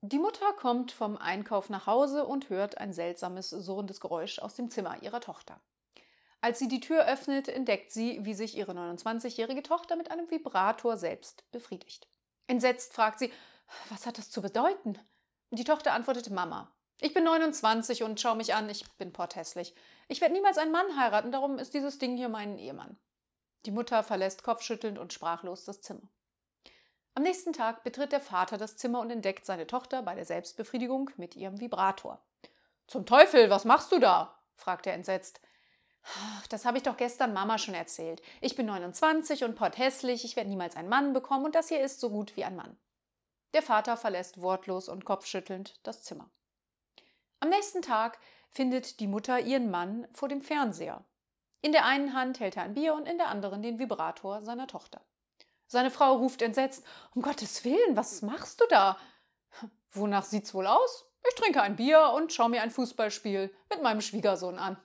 Die Mutter kommt vom Einkauf nach Hause und hört ein seltsames, surrendes Geräusch aus dem Zimmer ihrer Tochter. Als sie die Tür öffnet, entdeckt sie, wie sich ihre 29-jährige Tochter mit einem Vibrator selbst befriedigt. Entsetzt fragt sie, was hat das zu bedeuten? Die Tochter antwortet Mama. Ich bin 29 und schau mich an, ich bin porthässlich. Ich werde niemals einen Mann heiraten, darum ist dieses Ding hier mein Ehemann. Die Mutter verlässt kopfschüttelnd und sprachlos das Zimmer. Am nächsten Tag betritt der Vater das Zimmer und entdeckt seine Tochter bei der Selbstbefriedigung mit ihrem Vibrator. Zum Teufel, was machst du da? fragt er entsetzt. Das habe ich doch gestern Mama schon erzählt. Ich bin 29 und potthässlich, ich werde niemals einen Mann bekommen und das hier ist so gut wie ein Mann. Der Vater verlässt wortlos und kopfschüttelnd das Zimmer. Am nächsten Tag findet die Mutter ihren Mann vor dem Fernseher. In der einen Hand hält er ein Bier und in der anderen den Vibrator seiner Tochter. Seine Frau ruft entsetzt: Um Gottes Willen, was machst du da? Wonach sieht's wohl aus? Ich trinke ein Bier und schaue mir ein Fußballspiel mit meinem Schwiegersohn an.